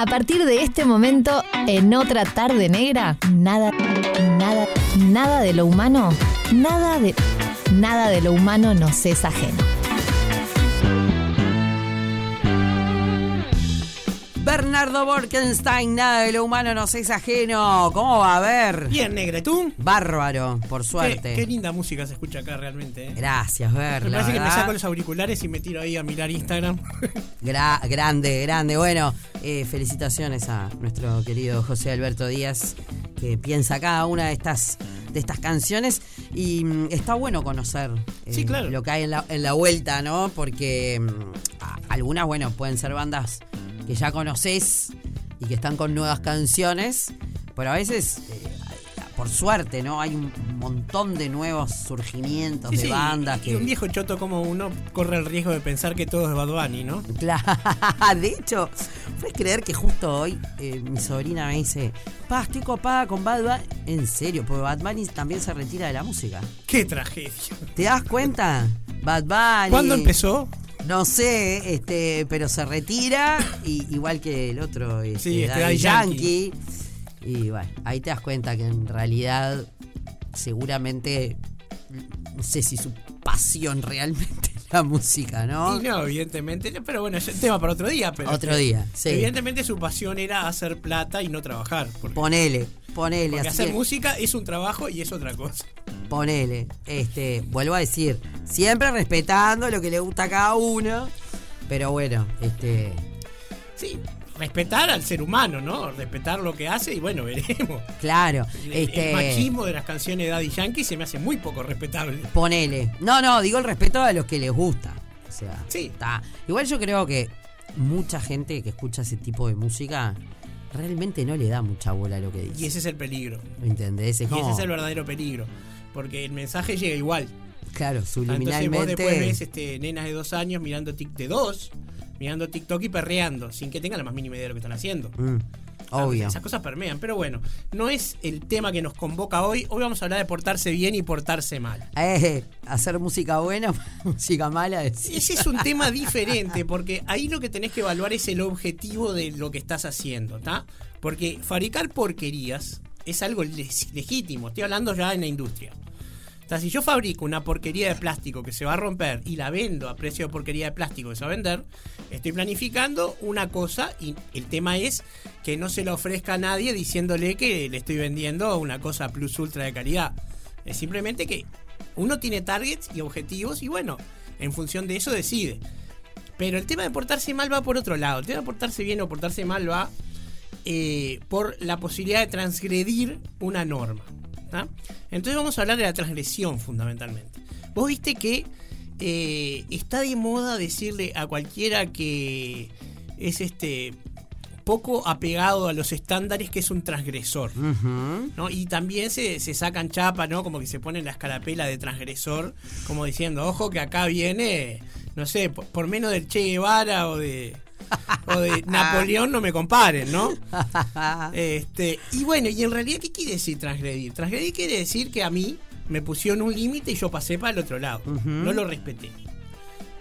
A partir de este momento, en otra tarde negra, nada, nada, nada de lo humano, nada de, nada de lo humano nos es ajeno. Bernardo Borkenstein, nada de lo humano nos es ajeno. ¿Cómo va a ver? Bien, negra, ¿y tú? Bárbaro, por suerte. qué linda música se escucha acá realmente. ¿eh? Gracias, Ber. Me parece que me saco los auriculares y me tiro ahí a mirar Instagram. Gra- grande, grande. Bueno, eh, felicitaciones a nuestro querido José Alberto Díaz, que piensa cada una de estas de estas canciones y mm, está bueno conocer eh, Sí, claro. lo que hay en la, en la vuelta, ¿no? Porque mm, a- algunas, bueno, pueden ser bandas que ya conoces y que están con nuevas canciones, pero a veces, eh, por suerte, ¿no? Hay un montón de nuevos surgimientos Sí, de sí, bandas y que... un viejo choto como uno corre el riesgo de pensar que todo es Bad Bunny, ¿no? Claro, de hecho, puedes creer que justo hoy eh, mi sobrina me dice, pa, estoy copada con Bad Bunny. En serio, porque Bad Bunny también se retira de la música. ¡Qué tragedia! ¿Te das cuenta? Bad Bunny. ¿Cuándo empezó? No sé, este, pero se retira, y, igual que el otro, este, Sí, este Daddy Yankee. Y bueno, ahí te das cuenta que en realidad, seguramente, no sé si su pasión realmente la música, ¿no? Y no, evidentemente, pero bueno, es tema para otro día. Pero Otro día, sí. Evidentemente su pasión era hacer plata y no trabajar. Porque, Ponele, ponele. porque hacer que- música es un trabajo y es otra cosa. Ponele, este, vuelvo a decir, siempre respetando lo que le gusta a cada uno, pero bueno, este, Sí, respetar al ser humano, ¿no? Respetar lo que hace y bueno, veremos. claro, El, este, el machismo de las canciones de Daddy Yankee se me hace muy poco respetable. ponele. No, no, digo el respeto a los que les gusta. O sea, Sí. está. Igual yo creo que mucha gente que escucha ese tipo de música realmente no le da mucha bola a lo que dice. Y ese es el peligro. ¿Entendés? Es Y como, ese es el verdadero peligro. Porque el mensaje llega igual. claro, Entonces vos subliminalmente. después ves este, nenas de dos años mirando tic de dos, mirando TikTok y perreando, sin que tengan la más mínima idea de lo que están haciendo. Mm, obvio. Esas cosas permean, pero bueno, no es el tema que nos convoca hoy. Hoy vamos a hablar de portarse bien y portarse mal. Eh, hacer música buena, música mala. decís. Ese es un tema diferente, porque ahí lo que tenés que evaluar es el objetivo de lo que estás haciendo, ¿está? Porque fabricar porquerías es algo legítimo, estoy hablando ya en la industria. Sea, si yo fabrico una porquería de plástico que se va a romper y la vendo a precio de porquería de plástico que se va a vender, estoy planificando una cosa y el tema es que no se la ofrezca a nadie diciéndole que le estoy vendiendo una cosa plus ultra de calidad. Es simplemente que uno tiene targets y objetivos y bueno, en función de eso decide. Pero el tema de portarse mal va por otro lado. El tema de portarse bien o portarse mal va eh, por la posibilidad de transgredir una norma. ¿Tá? Entonces vamos a hablar de la transgresión fundamentalmente. Vos viste que eh, está de moda decirle a cualquiera que es este poco apegado a los estándares que es un transgresor. ¿no? Y también se, se sacan chapa, ¿no? Como que se ponen la escarapela de transgresor, como diciendo, ojo que acá viene, no sé, por, por menos del Che Guevara o de, o de Napoleón no me comparen, ¿no? Este, y bueno, y en realidad, ¿qué quiere decir transgredir? Transgredir quiere decir que a mí me pusieron un límite y yo pasé para el otro lado. No lo respeté.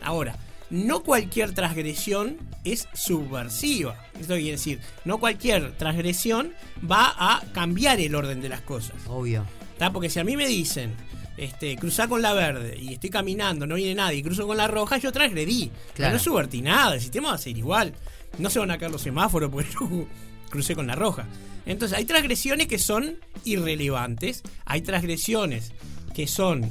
Ahora, no cualquier transgresión es subversiva. Esto quiere decir, no cualquier transgresión va a cambiar el orden de las cosas. Obvio. ¿tá? Porque si a mí me dicen, este, cruzar con la verde y estoy caminando, no viene nadie, y cruzo con la roja, yo transgredí. Claro. no subvertí nada, el sistema va a ser igual. No se van a caer los semáforos porque yo crucé con la roja. Entonces, hay transgresiones que son irrelevantes, hay transgresiones que son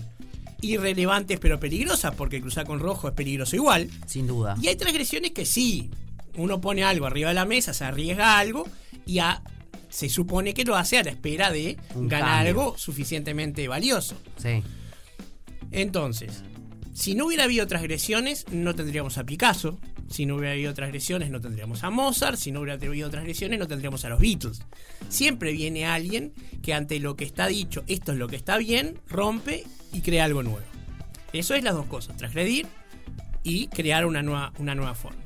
irrelevantes pero peligrosas, porque cruzar con rojo es peligroso igual. Sin duda. Y hay transgresiones que sí, uno pone algo arriba de la mesa, se arriesga algo y a- se supone que lo hace a la espera de Un ganar cambio. algo suficientemente valioso. Sí. Entonces, si no hubiera habido transgresiones, no tendríamos a Picasso. Si no hubiera habido transgresiones, no tendríamos a Mozart. Si no hubiera habido transgresiones, no tendríamos a los Beatles. Siempre viene alguien que ante lo que está dicho, esto es lo que está bien, rompe y crea algo nuevo. Eso es las dos cosas, transgredir y crear una nueva, una nueva forma.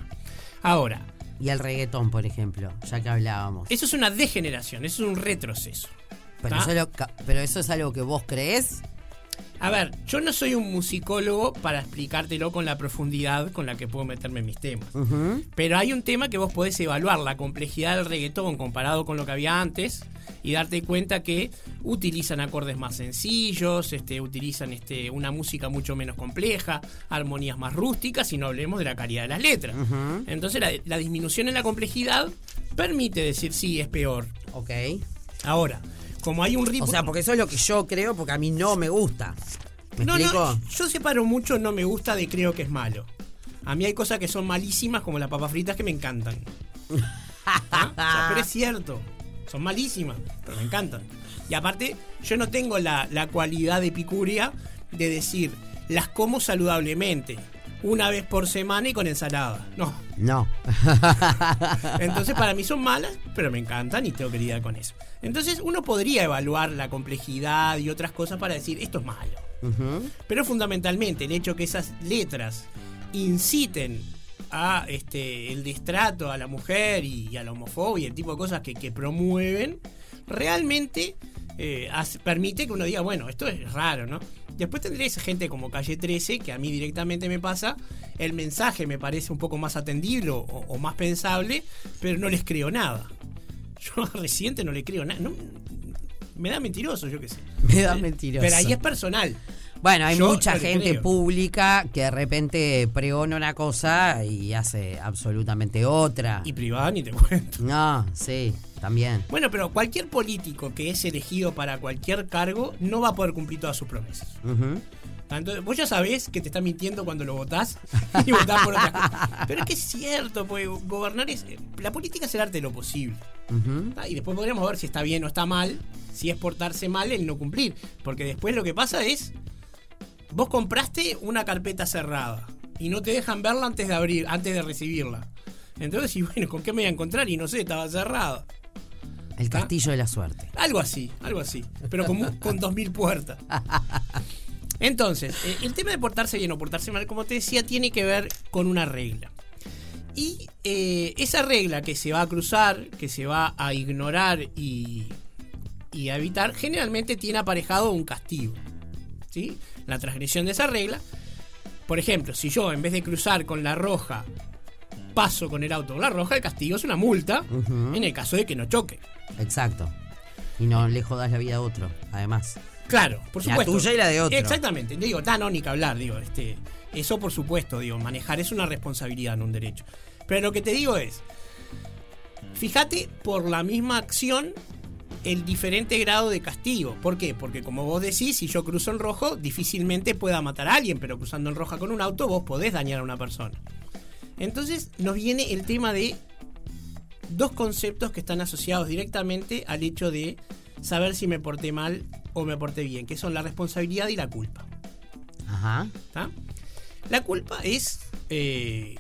Ahora, Y el reggaetón, por ejemplo, ya que hablábamos. eso es una degeneración, eso es un retroceso. Pero ¿tá? eso, es lo ca- pero eso es algo que vos crees. A ver, yo no soy un musicólogo para explicártelo con la profundidad con la que puedo meterme en mis temas. Pero hay un tema que vos podés evaluar, la complejidad del reggaetón comparado con lo que había antes y darte cuenta que utilizan acordes más sencillos, este, utilizan este, una música mucho menos compleja, armonías más rústicas y no hablemos de la calidad de las letras. Entonces la, la disminución en la complejidad permite decir sí, es peor. Ok. Ahora, como hay un ritmo... O sea, porque eso es lo que yo creo, porque a mí no me gusta. ¿Me no, explico? no, yo separo mucho no me gusta de creo que es malo. A mí hay cosas que son malísimas, como las papas fritas, que me encantan. ¿Ah? O sea, pero es cierto. Son malísimas, pero me encantan. Y aparte, yo no tengo la, la cualidad de epicuria de decir, las como saludablemente, una vez por semana y con ensalada. No. No. Entonces para mí son malas, pero me encantan y tengo que lidiar con eso. Entonces uno podría evaluar la complejidad y otras cosas para decir, esto es malo. Pero fundamentalmente el hecho que esas letras inciten a este el destrato a la mujer y, a la homofobia, el tipo de cosas que, que promueven, realmente eh, permite que uno diga, bueno, esto es raro, ¿no? Después tendréis gente como Calle 13, que a mí directamente me pasa, el mensaje me parece un poco más atendible o, o más pensable, pero no les creo nada. Yo a Residente no le creo nada. no- me da mentiroso, yo qué sé. Me da mentiroso. Pero ahí es personal. Bueno, hay Yo mucha no gente pública que de repente pregona una cosa y hace absolutamente otra. Y privada ni te cuento. No, sí, también. Bueno, pero cualquier político que es elegido para cualquier cargo no va a poder cumplir todas sus promesas. Entonces, vos ya sabés que te está mintiendo cuando lo votás y votás por otra cosa. Pero es que es cierto, porque gobernar es. La política es el arte de lo posible. Ah, Y después podríamos ver si está bien o está mal, si es portarse mal el no cumplir. Porque después lo que pasa es. Vos compraste una carpeta cerrada y no te dejan verla antes de abrir, antes de recibirla. Entonces, y bueno, ¿con qué me voy a encontrar? Y no sé, estaba cerrada. El castillo de la suerte. Algo así, algo así. Pero con, con 2.000 puertas. Entonces, eh, el tema de portarse bien o portarse mal, como te decía, tiene que ver con una regla. Y eh, esa regla que se va a cruzar, que se va a ignorar y, y a evitar, generalmente tiene aparejado un castigo. ¿sí? La transgresión de esa regla. Por ejemplo, si yo en vez de cruzar con la roja paso con el auto con la roja, el castigo es una multa en el caso de que no choque. Exacto. Y no le jodas la vida a otro, además. Claro, por La supuesto. tuya y la de otro. Exactamente. Digo, está, no, ni que hablar, digo, este. Eso por supuesto, digo, manejar es una responsabilidad, no un derecho. Pero lo que te digo es. Fíjate por la misma acción el diferente grado de castigo. ¿Por qué? Porque como vos decís, si yo cruzo en rojo, difícilmente pueda matar a alguien, pero cruzando en roja con un auto, vos podés dañar a una persona. Entonces nos viene el tema de dos conceptos que están asociados directamente al hecho de saber si me porté mal o me porté bien, que son la responsabilidad y la culpa. Ajá. ¿tá? La culpa es eh,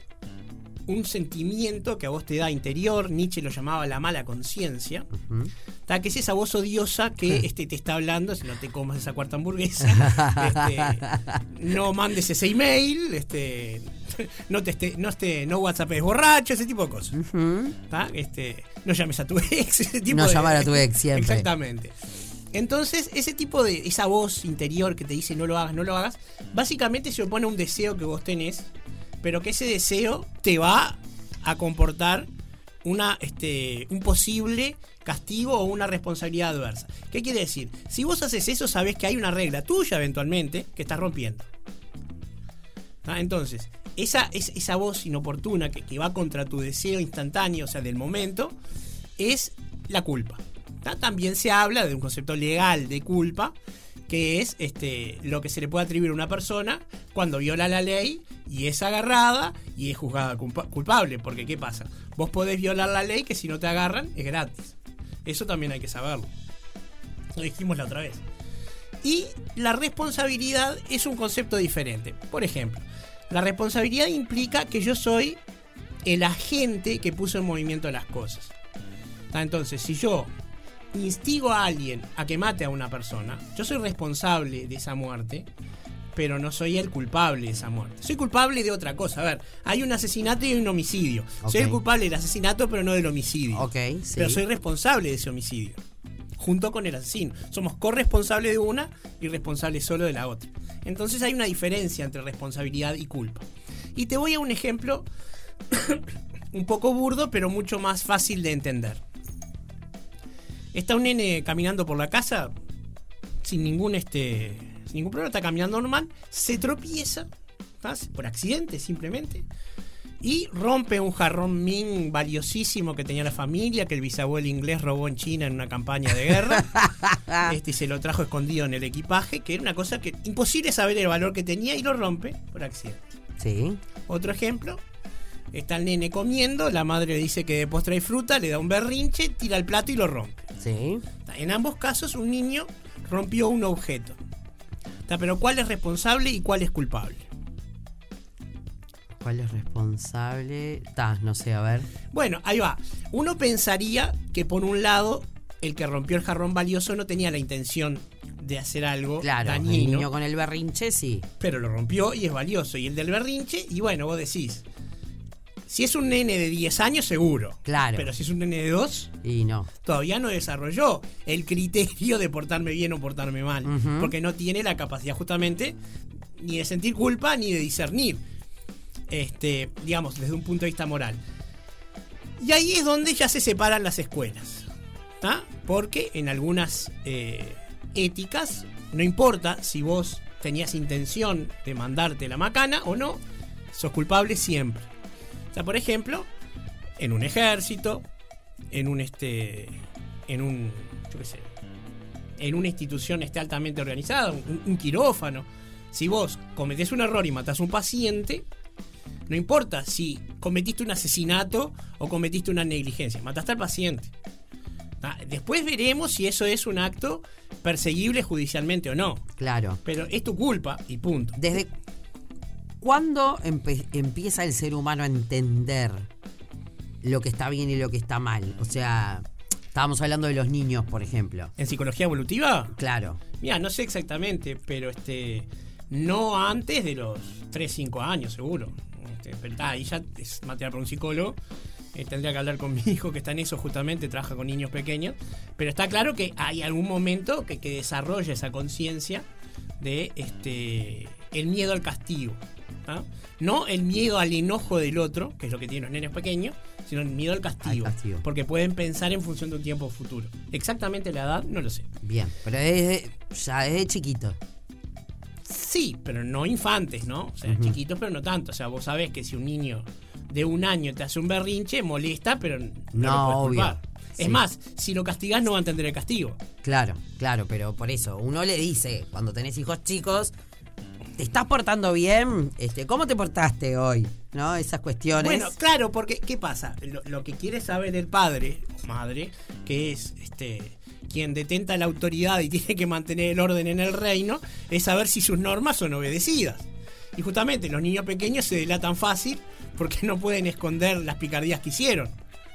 un sentimiento que a vos te da interior, Nietzsche lo llamaba la mala conciencia. ¿tá? que es esa voz odiosa que este, te está hablando, si no te comas esa cuarta hamburguesa, este, no mandes ese email, este, no te no no WhatsApp es borracho, ese tipo de cosas. ¿tá? Este, no llames a tu ex, ese tipo No de- llamar a tu ex siempre. Exactamente. Entonces, ese tipo de, esa voz interior que te dice no lo hagas, no lo hagas, básicamente se opone a un deseo que vos tenés, pero que ese deseo te va a comportar una, este, un posible castigo o una responsabilidad adversa. ¿Qué quiere decir? Si vos haces eso, sabés que hay una regla tuya eventualmente que estás rompiendo. ¿Tá? Entonces, esa, es, esa voz inoportuna que, que va contra tu deseo instantáneo, o sea, del momento, es la culpa. También se habla de un concepto legal de culpa, que es este, lo que se le puede atribuir a una persona cuando viola la ley y es agarrada y es juzgada culpa- culpable. Porque, ¿qué pasa? Vos podés violar la ley que si no te agarran es gratis. Eso también hay que saberlo. Lo dijimos la otra vez. Y la responsabilidad es un concepto diferente. Por ejemplo, la responsabilidad implica que yo soy el agente que puso en movimiento las cosas. Entonces, si yo instigo a alguien a que mate a una persona, yo soy responsable de esa muerte, pero no soy el culpable de esa muerte. Soy culpable de otra cosa. A ver, hay un asesinato y un homicidio. Soy el culpable del asesinato, pero no del homicidio. Ok, sí. Pero soy responsable de ese homicidio. junto con el asesino. Somos corresponsables de una y responsables solo de la otra. Entonces hay una diferencia entre responsabilidad y culpa. Y te voy a un ejemplo un poco burdo, pero mucho más fácil de entender. Está un nene caminando por la casa sin ningún este sin ningún problema, está caminando normal, se tropieza por accidente simplemente y rompe un jarrón Ming valiosísimo que tenía la familia, que el bisabuelo inglés robó en China en una campaña de guerra. este y se lo trajo escondido en el equipaje, que era una cosa que imposible saber el valor que tenía y lo rompe por accidente. Sí. Otro ejemplo, está el nene comiendo, la madre le dice que de postre hay fruta, le da un berrinche, tira el plato y lo rompe. Sí. En ambos casos un niño rompió un objeto. Pero ¿cuál es responsable y cuál es culpable? ¿Cuál es responsable? Ta, no sé, a ver. Bueno, ahí va. Uno pensaría que por un lado el que rompió el jarrón valioso no tenía la intención de hacer algo Claro, el dañino, niño con el berrinche, sí. pero lo rompió y es valioso. Y el del berrinche, y bueno, vos decís, si es un nene de 10 años, seguro. Claro. Pero si es un nene de 2, Y no. todavía no desarrolló el criterio de portarme bien o portarme mal. Porque no tiene la capacidad justamente ni de sentir culpa ni de discernir. Este, digamos, desde un punto de vista moral. Y ahí es donde ya se separan las escuelas. ¿tá? Porque en algunas eh, éticas, no importa si vos tenías intención de mandarte la macana o no, sos culpable siempre. O sea, por ejemplo, en un ejército, en un este. en un. yo qué sé. En una institución este altamente organizada, un, un quirófano. Si vos cometés un error y matás a un paciente, no importa si cometiste un asesinato o cometiste una negligencia, mataste al paciente. Ah, Después veremos si eso es un acto perseguible judicialmente o no. Claro. Pero es tu culpa y punto. ¿Desde cuándo empieza el ser humano a entender lo que está bien y lo que está mal? O sea, estábamos hablando de los niños, por ejemplo. ¿En psicología evolutiva? Claro. Mira, no sé exactamente, pero este no antes de los 3, 5 años, seguro. Este, pero está, ahí ya es material para un psicólogo. Eh, tendría que hablar con mi hijo que está en eso justamente, trabaja con niños pequeños. Pero está claro que hay algún momento que, que desarrolla esa conciencia de este el miedo al castigo. ¿Tá? No el miedo al enojo del otro, que es lo que tienen los nenes pequeños, sino el miedo al castigo, Al castigo. Porque pueden pensar en función de un tiempo futuro. Exactamente la edad, no lo sé. Bien. Pero desde, ya desde chiquito. Sí, pero no infantes, ¿no? O sea, chiquitos, pero no tanto. O sea, vos sabés que si un niño de un año te hace un berrinche, molesta, pero no, No, lo obvio. culpar. Es Sí. más, si lo castigás no va a entender el castigo. Claro, claro, pero por eso, uno le dice, cuando tenés hijos chicos, ¿te estás portando bien? Este, ¿Cómo te portaste hoy? ¿No? Esas cuestiones. Bueno, claro, porque ¿qué pasa? Lo, que quiere saber el padre o madre, que es este quien detenta la autoridad y tiene que mantener el orden en el reino, es saber si sus normas son obedecidas. Y justamente los niños pequeños se delatan fácil porque no pueden esconder las picardías que hicieron.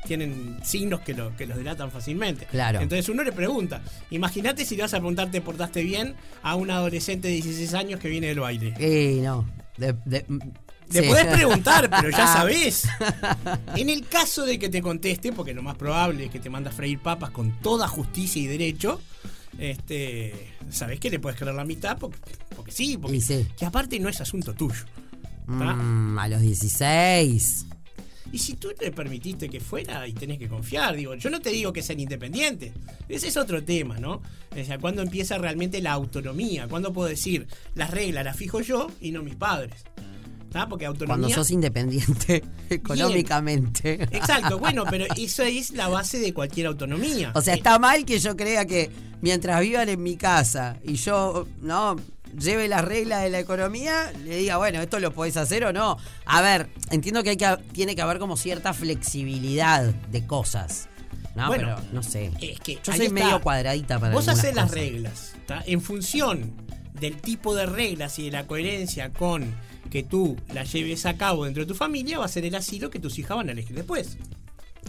Tienen signos que, lo, que los delatan fácilmente. Claro. Entonces uno le pregunta, imagínate si le vas a preguntar ¿te portaste bien? a un adolescente de 16 años que viene del baile. Eh, no. De, de- Le sí. podés preguntar, pero ya sabés. En el caso de que te conteste, porque lo más probable es que te manda a freír papas con toda justicia y derecho, este, sabés que le puedes creer la mitad porque, porque sí, porque sí. que aparte no es asunto tuyo. Mm, a los 16. Y si tú le permitiste que fuera y tenés que confiar, digo, yo no te digo que sean independientes, ese es otro tema, ¿no? O sea, cuando empieza realmente la autonomía, cuando puedo decir, las reglas las fijo yo y no mis padres. ¿tá? Porque autonomía... Cuando sos independiente económicamente. Exacto, bueno, pero eso es la base de cualquier autonomía. O sea, Eh, está mal que yo crea que mientras vivan en mi casa y yo, ¿no? Lleve las reglas de la economía, le diga, bueno, esto lo podés hacer o no. A ver, entiendo que, hay que tiene que haber como cierta flexibilidad de cosas. No, Bueno, pero no sé. es que yo soy está. medio cuadradita para Vos hacés las reglas, ¿tá? En función del tipo de reglas y de la coherencia con que tú las lleves a cabo dentro de tu familia, va a ser el asilo que tus hijas van a elegir después.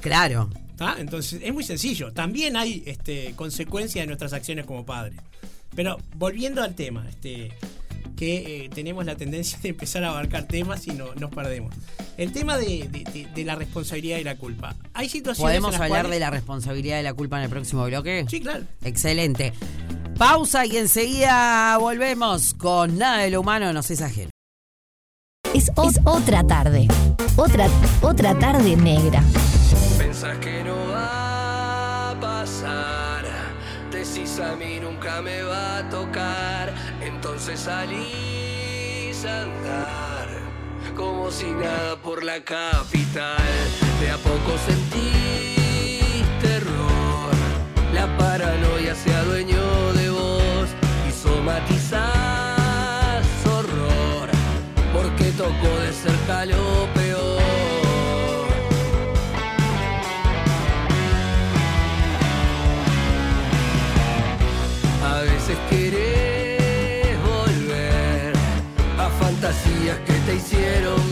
Claro. ¿tá? Entonces, es muy sencillo. También hay este, consecuencias de nuestras acciones como padres. Pero volviendo al tema, este, que eh, tenemos la tendencia de empezar a abarcar temas y no, nos perdemos. El tema de, de- de la responsabilidad y la culpa. Hay situaciones. ¿Podemos en las hablar cuales- de la responsabilidad de la culpa en el próximo bloque? Sí, claro. Excelente. Pausa y enseguida volvemos con Nada de lo humano nos es ajeno. Es, es otra tarde. Otra, otra tarde negra. Pensás que no Decís a mí nunca me va a tocar. Entonces salís a andar. Como si nada por la capital. De a poco sentís terror. La paranoia se adueñó de vos. Y somatizás horror. Porque tocó de cerca lo peor. Te hicieron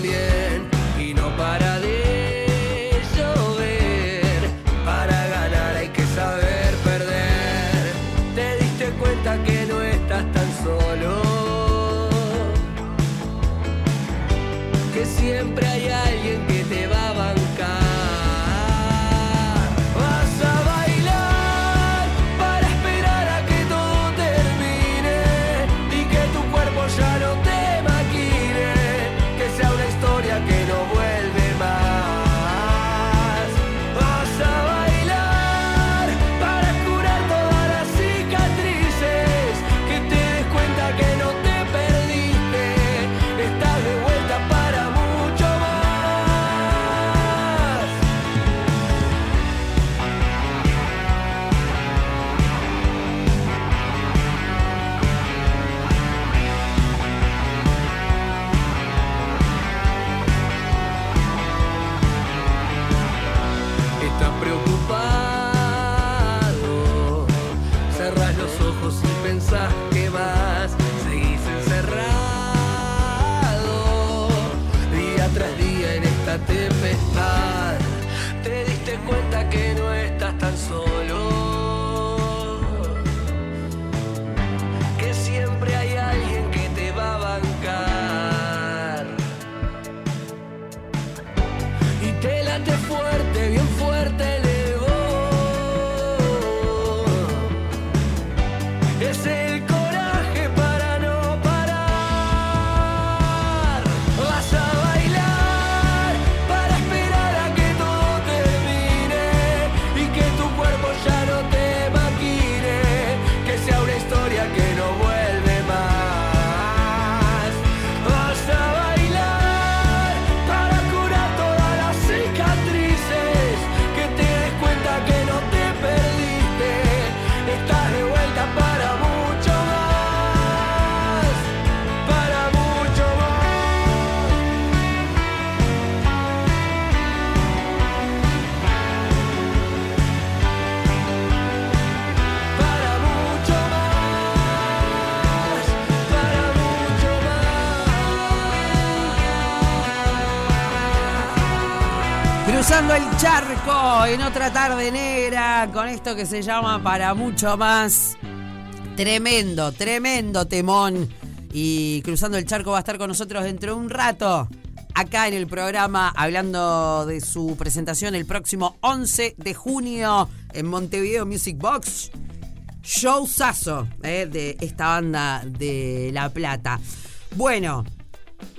charco en otra tarde negra con esto que se llama Para mucho más. Tremendo, tremendo temón. Y cruzando el charco va a estar con nosotros dentro de un rato. Acá en el programa hablando de su presentación el próximo 11 de junio en Montevideo Music Box. Showzazo eh, de esta banda de La Plata. Bueno,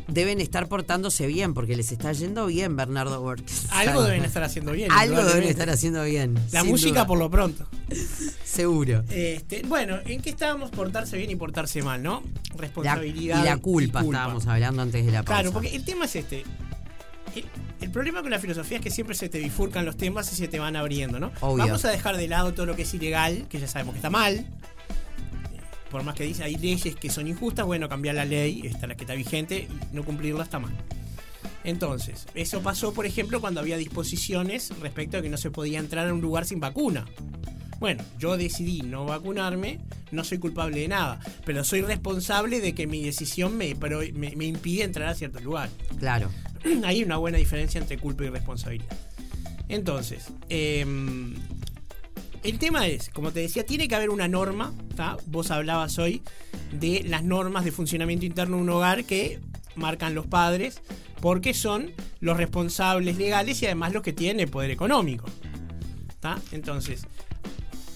deben estar portándose bien porque les está yendo bien Bernardo Borges. Algo deben estar haciendo bien. Algo deben estar haciendo bien. La música duda. por lo pronto. Seguro. Este, bueno, ¿en qué estábamos? Portarse bien y portarse mal, ¿no? La- Responsabilidad. y la culpa, estábamos hablando antes de la pausa. Claro, porque el tema es este. El, el problema con la filosofía es que siempre se te bifurcan los temas y se te van abriendo, ¿no? Obvio. Vamos a dejar de lado todo lo que es ilegal, que ya sabemos que está mal. Por más que dice, hay leyes que son injustas, bueno, cambiar la ley, esta la que está vigente, y no cumplirla está mal. Entonces, eso pasó, por ejemplo, cuando había disposiciones respecto a que no se podía entrar a un lugar sin vacuna. Bueno, yo decidí no vacunarme, no soy culpable de nada, pero soy responsable de que mi decisión me, pero me, me impide entrar a cierto lugar. Claro. Hay una buena diferencia entre culpa y responsabilidad. Entonces, em, el tema es, como te decía, tiene que haber una norma. ¿tá? Vos hablabas hoy de las normas de funcionamiento interno de un hogar que marcan los padres, porque son los responsables legales y además los que tienen el poder económico. ¿tá? Entonces,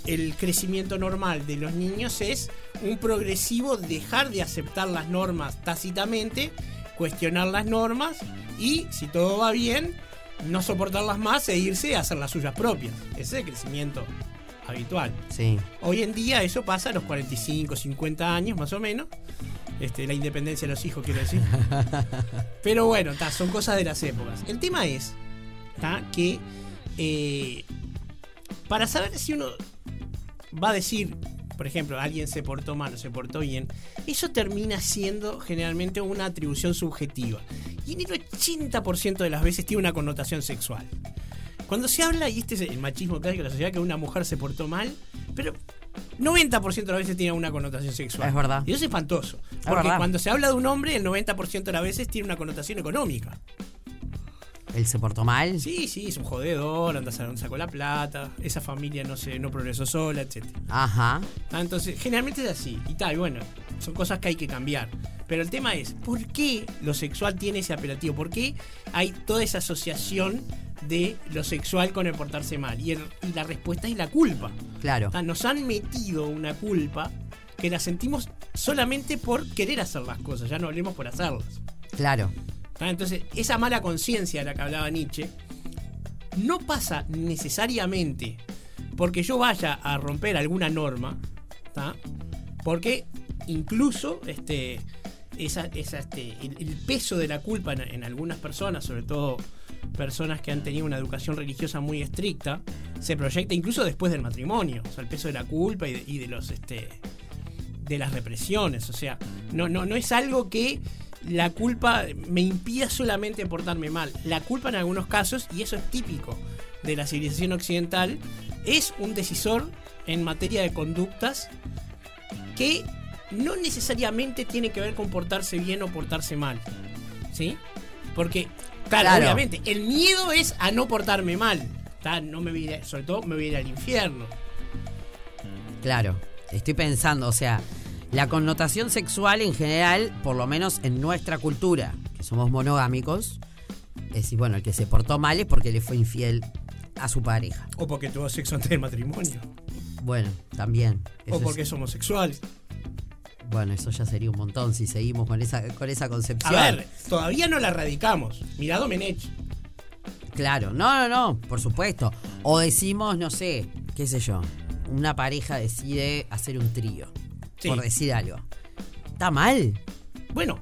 el crecimiento normal de los niños es un progresivo dejar de aceptar las normas tácitamente, cuestionar las normas y, si todo va bien, no soportarlas más e irse a hacer las suyas propias. Ese es el crecimiento habitual. Sí. Hoy en día eso pasa a los 45, 50 años más o menos. Este, la independencia de los hijos, quiero decir. Pero bueno, ta, son cosas de las épocas. El tema es ta, que eh, para saber si uno va a decir, por ejemplo, alguien se portó mal o se portó bien, eso termina siendo generalmente una atribución subjetiva. Y en el 80% de las veces tiene una connotación sexual. Cuando se habla, y este es el machismo clásico de la sociedad, que una mujer se portó mal, pero 90% de las veces tiene una connotación sexual. Es verdad. Y eso es espantoso. Porque cuando se habla de un hombre, el 90% de las veces tiene una connotación económica. Él se portó mal. Sí, sí, es un jodedor, anda a sacó la plata, esa familia no se, no progresó sola, etc. Ajá. Ah, entonces, generalmente es así. Y tal, y bueno, son cosas que hay que cambiar. Pero el tema es, ¿por qué lo sexual tiene ese apelativo? ¿Por qué hay toda esa asociación de lo sexual con el portarse mal? Y, el- y la respuesta es la culpa. Claro. Ah, Nos han metido una culpa que la sentimos solamente por querer hacer las cosas, ya no hablemos por hacerlas. Claro. ¿tá? Entonces, esa mala conciencia de la que hablaba Nietzsche no pasa necesariamente porque yo vaya a romper alguna norma, ¿tá? porque incluso este, esa, esa, este, el, el peso de la culpa en, en algunas personas, sobre todo personas que han tenido una educación religiosa muy estricta, se proyecta incluso después del matrimonio. O sea, el peso de la culpa y de, los este, de las represiones. O sea, no, no, no es algo que la culpa me impida solamente portarme mal. La culpa en algunos casos, y eso es típico de la civilización occidental, es un decisor en materia de conductas que no necesariamente tiene que ver con portarse bien o portarse mal. ¿Sí? Porque, claro, Claro. obviamente, el miedo es a no portarme mal. No me voy a ir a- sobre todo me voy a ir al infierno. Claro, estoy pensando, o sea, la connotación sexual en general, por lo menos en nuestra cultura, que somos monogámicos, es decir, bueno, el que se portó mal es porque le fue infiel a su pareja. O porque tuvo sexo antes del matrimonio. Bueno, también. Eso O es- porque es homosexual. Bueno, eso ya sería un montón si seguimos con esa, con esa A concepción. ver, todavía no la radicamos. Mirá Domenech. Claro, no, no, no, por supuesto. O decimos, no sé, qué sé yo, una pareja decide hacer un trío, Sí. por decir algo. ¿Está mal? Bueno,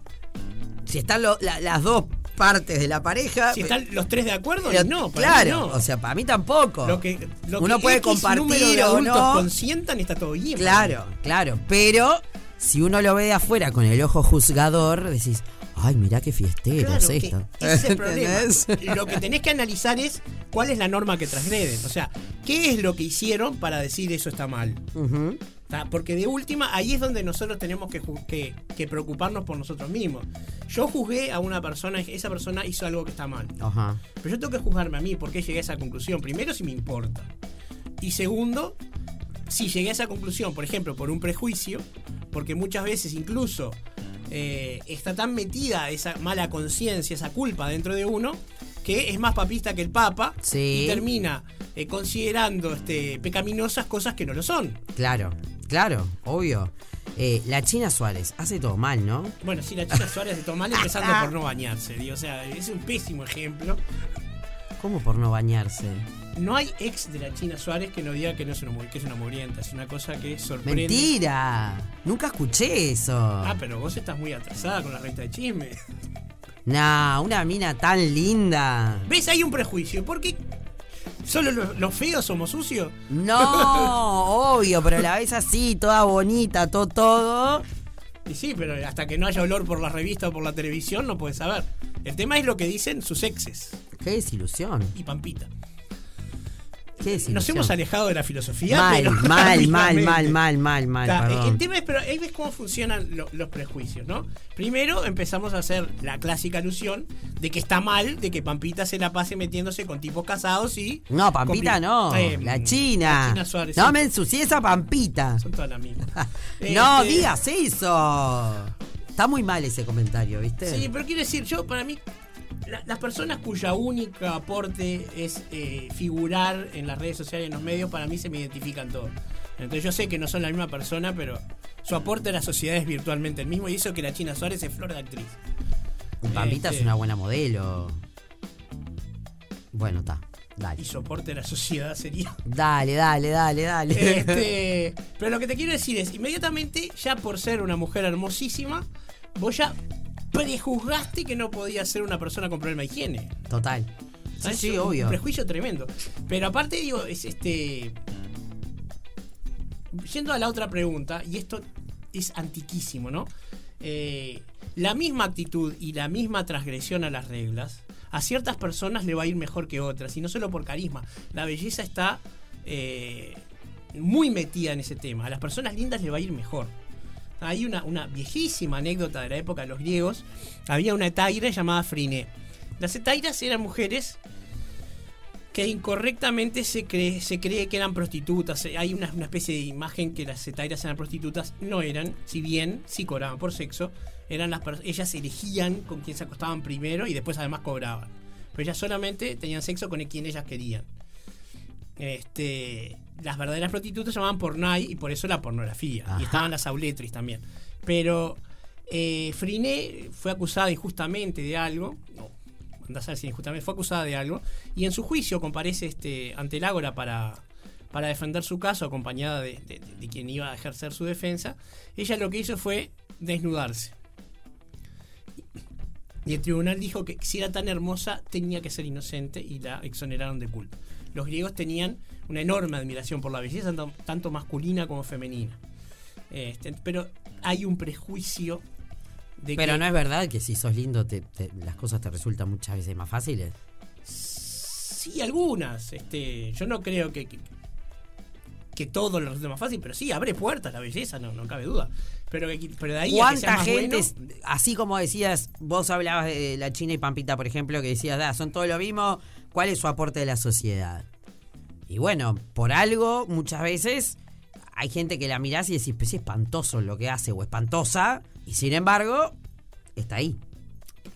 Si están lo- la- las dos partes de la pareja... si están los tres de acuerdo, pero- no, para mí claro, no. o sea, para mí tampoco. lo que, lo Uno que puede X número compartir de o adultos no. consientan está todo bien. Claro, claro. Pero si uno lo ve de afuera con el ojo juzgador, decís, ay, mirá qué fiesteros Claro, que esto. ese es el problema. Lo que tenés que analizar es cuál es la norma que transgreden. O sea, ¿qué es lo que hicieron para decir eso está mal? Porque de última, ahí es donde nosotros tenemos que- que preocuparnos por nosotros mismos. Yo juzgué a una persona, esa persona hizo algo que está mal. Ajá. Pero yo tengo que juzgarme a mí por qué llegué a esa conclusión. Primero, si me importa. Y segundo, si llegué a esa conclusión, por ejemplo, por un prejuicio, porque muchas veces incluso eh, está tan metida esa mala conciencia, esa culpa dentro de uno, que es más papista que el Papa Sí. y termina eh, considerando este, pecaminosas cosas que no lo son. Claro, claro, obvio. Eh, la China Suárez hace todo mal, ¿no? Bueno, si la China Suárez se toma mal empezando por no bañarse, digo, o sea, es un pésimo ejemplo. ¿Cómo por no bañarse? No hay ex de la China Suárez que no diga que no es una que es una mugrienta, es una cosa que sorprende. Mentira. Nunca escuché eso. Ah, pero vos estás muy atrasada con la revista de chisme. Nah, una mina tan linda. ¿Ves? Hay un prejuicio. ¿Por qué solo los, los feos somos sucios? No, obvio, pero la ves así, toda bonita, todo, todo. Y sí, pero hasta que no haya olor por la revista o por la televisión no puedes saber. El tema es lo que dicen sus exes Qué desilusión. y Pampita. Nos hemos alejado de la filosofía. Mal, pero mal, mal, mal, mal, mal, mal. El tema es, pero ahí ves cómo funcionan lo- los prejuicios, ¿no? Primero empezamos a hacer la clásica alusión de que está mal de que Pampita se la pase metiéndose con tipos casados y. No, Pampita no. eh, la China. la China Suárez. no sí. me ensucies a Pampita. Son todas las mismas. no Este, digas eso. Está muy mal ese comentario, ¿viste? Sí, pero quiero decir, yo para mí, la- las personas cuya única aporte es eh, figurar en las redes sociales, en los medios, para mí se me identifican todos. Entonces yo sé que no son la misma persona, pero su aporte a la sociedad es virtualmente el mismo y eso que la China Suárez es flor de actriz. Y Pampita es este- una buena modelo. Bueno, está. Dale. Y soporte a la sociedad sería. Dale, dale, dale, dale. Este, pero lo que te quiero decir es, inmediatamente, ya por ser una mujer hermosísima, vos ya prejuzgaste que no podía ser una persona con problema de higiene. Total. Sí, sí, Un obvio. prejuicio tremendo. Pero aparte, digo, es este. Yendo a la otra pregunta, y esto es antiquísimo, ¿no? Eh, la misma actitud y la misma transgresión a las reglas, a ciertas personas le va a ir mejor que otras, y no solo por carisma. La belleza está eh, muy metida en ese tema. A las personas lindas le va a ir mejor. Hay una, viejísima anécdota de la época de los griegos. Había una etaira llamada Friné. Las etairas eran mujeres que incorrectamente se cree, que eran prostitutas. Hay una, especie de imagen que las etairas eran prostitutas. No eran, si bien sí cobraban por sexo. Eran las ellas elegían con quién se acostaban primero y después además cobraban. Pero ellas solamente tenían sexo con quien ellas querían. Este, las verdaderas prostitutas se llamaban pornai y por eso la pornografía. Ajá. Y estaban las auletris también. Pero eh, Friné fue acusada injustamente de algo. No, andás a ver si injustamente fue acusada de algo. Y en su juicio comparece este, ante el Ágora para, para defender su caso, acompañada de, de- de quien iba a ejercer su defensa. Ella lo que hizo fue desnudarse. Y el tribunal dijo que si era tan hermosa tenía que ser inocente y la exoneraron de culpa. Los griegos tenían una enorme admiración por la belleza, tanto, tanto masculina como femenina. Este, pero hay un prejuicio de Pero que no es verdad que si sos lindo te- te- las cosas te resultan muchas veces más fáciles. sí algunas. Este, yo no creo que, que, que todo lo resulte más fácil, pero sí abre puertas la belleza, no, no cabe duda. Pero, pero de ahí a que sea ¿Cuánta más gente, bueno, así como decías, vos hablabas de la China y Pampita, por ejemplo, que decías, ah, son todo lo mismo, ¿cuál es su aporte de la sociedad? Y bueno, por algo, muchas veces hay gente que la mirás y decís, pues es espantoso lo que hace o espantosa, y sin embargo, está ahí.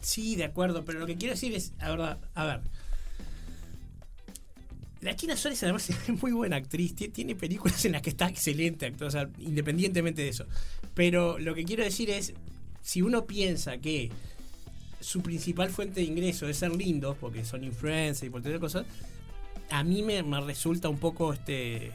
Sí, de acuerdo, pero lo que quiero decir es, a ver, a ver. La China Suárez además es muy buena actriz, tie- tiene películas en las que está excelente actor, o sea, independientemente de eso. Pero lo que quiero decir es, si uno piensa que su principal fuente de ingreso es ser lindo, porque son influencers y por todas cosas, a mí me resulta un poco este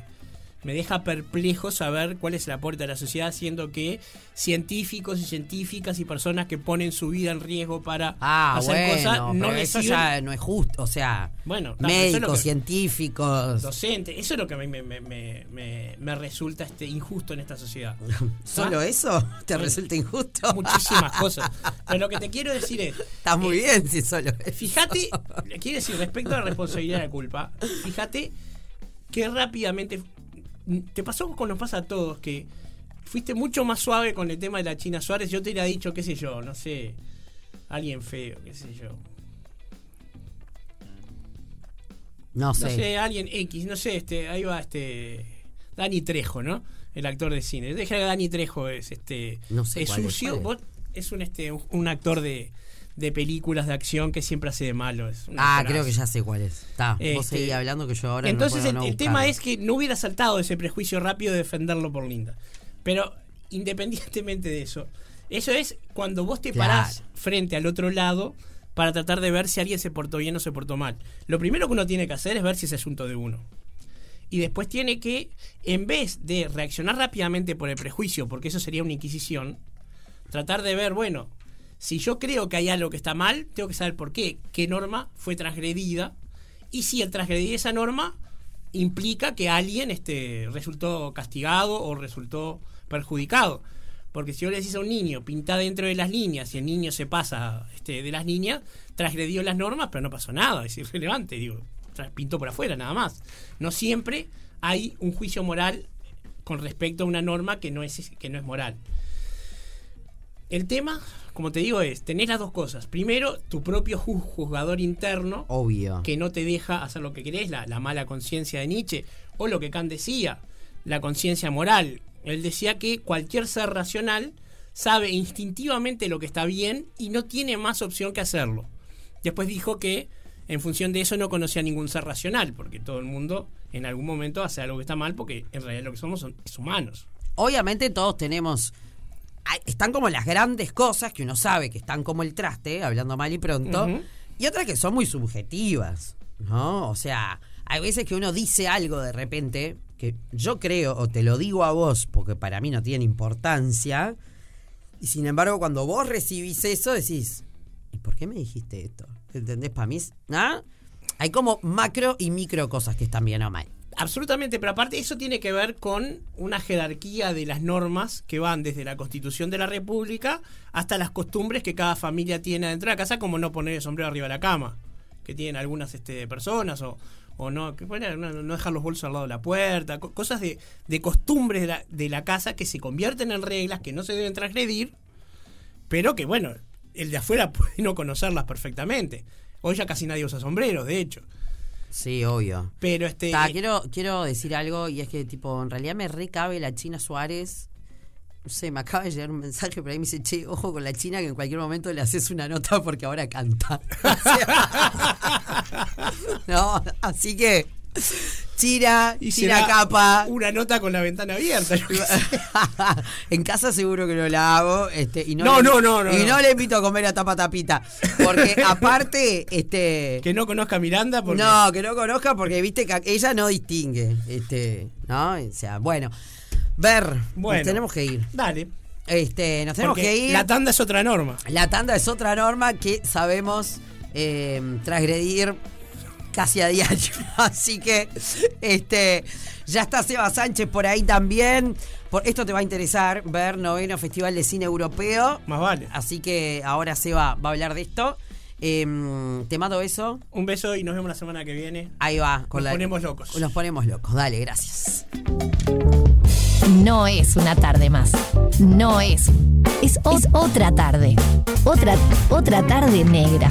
me deja perplejo saber cuál es el aporte a la sociedad, siendo que científicos y científicas y personas que ponen su vida en riesgo para Ah, hacer bueno, cosas no eso ya no es justo, o sea, Bueno, no, es médicos, que- científicos, docentes. Eso es lo que a mí me, me- me- me- me resulta este injusto en esta sociedad. ¿solo eso te Bueno, resulta injusto? Muchísimas cosas. Pero lo que te quiero decir es, Está muy bien si solo eso. Fíjate, quiero decir, respecto a la responsabilidad y la culpa, fíjate que rápidamente te pasó como nos pasa a todos, que fuiste mucho más suave con el tema de la China Suárez. Yo te hubiera dicho, qué sé yo, no sé, alguien feo, qué sé yo. No No sé. sé, alguien X, no sé, este, ahí va este. Dani Trejo, ¿no? El actor de cine. Deja que Dani Trejo es este. No sé es sucio. Vos- es un este un actor de, de películas de acción que siempre hace de malo. Es Ah, creo que ya sé cuál es. Está, vos Este, seguí hablando que yo ahora Entonces no el, no el tema es que no hubiera saltado ese prejuicio rápido de defenderlo por linda. Pero independientemente de eso, eso es cuando vos te Claro. parás frente al otro lado para tratar de ver si alguien se portó bien o se portó mal. Lo primero que uno tiene que hacer es ver si es asunto de uno. Y después tiene que, en vez de reaccionar rápidamente por el prejuicio, porque eso sería una inquisición, tratar de ver, bueno, si yo creo que hay algo que está mal, tengo que saber por qué, qué norma fue transgredida, y si el transgredir esa norma implica que alguien este, resultó castigado o resultó perjudicado. Porque si yo le decís a un niño, pinta dentro de las líneas, y el niño se pasa este, de las líneas, transgredió las normas, pero no pasó nada, es irrelevante, digo. pintó por afuera, nada más. No siempre hay un juicio moral con respecto a una norma que no es, que no es moral. El tema, como te digo, es tener las dos cosas. Primero, tu propio ju- juzgador interno, Obvio. que no te deja hacer lo que querés, la, la mala conciencia de Nietzsche, o lo que Kant decía, la conciencia moral. Él decía que cualquier ser racional sabe instintivamente lo que está bien y no tiene más opción que hacerlo. Después dijo que en función de eso no conocía ningún ser racional, porque todo el mundo en algún momento hace algo que está mal, porque en realidad lo que somos son es humanos. Obviamente todos tenemos. Están como las grandes cosas que uno sabe que están como el traste, hablando mal y pronto, y otras que son muy subjetivas, ¿no? O sea, hay veces que uno dice algo de repente que yo creo, o te lo digo a vos, porque para mí no tiene importancia, y sin embargo cuando vos recibís eso decís, ¿y por qué me dijiste esto? ¿Entendés? Para mí. ¿ah? Hay como macro y micro cosas que están bien o mal. Absolutamente, pero aparte eso tiene que ver con una jerarquía de las normas que van desde la Constitución de la República hasta las costumbres que cada familia tiene dentro de la casa, como no poner el sombrero arriba de la cama, que tienen algunas este, personas, o, o no, que bueno, no, no dejar los bolsos al lado de la puerta, co- cosas de, de costumbres de la, de la casa que se convierten en reglas que no se deben transgredir, pero que bueno, el de afuera puede no conocerlas perfectamente. Hoy ya casi nadie usa sombreros, de hecho. Sí, obvio. Pero este. Ta, quiero, quiero decir algo y es que, tipo, en realidad me recabe la China Suárez. No sé, me acaba de llegar un mensaje por ahí me dice, che, ojo con la China que en cualquier momento le haces una nota porque ahora canta. No, así que, China, y será capa. Una nota con la ventana abierta. en casa seguro que no la hago. Este, y no, No, le- no, no, no, Y no. no le invito a comer a tapa tapita. Porque aparte, este. que no conozca a Miranda porque. No, que no conozca porque viste que ella no distingue. Este, ¿no? O sea, bueno. Ver, Bueno. nos tenemos que ir. Dale. Este, nos tenemos Porque que ir. la tanda es otra norma. La tanda es otra norma que sabemos eh, transgredir casi a diario. Así que, este, ya está Seba Sánchez por ahí también. Por, esto te va a interesar, ver noveno Festival de Cine Europeo. Más vale. Así que ahora Seba va a hablar de esto. Em, te mando eso. Un beso y nos vemos la semana que viene. Ahí va. Nos ponemos locos. Nos ponemos locos. Dale, gracias. No es una tarde más. No es. Es, es otra tarde. Otra, otra tarde negra.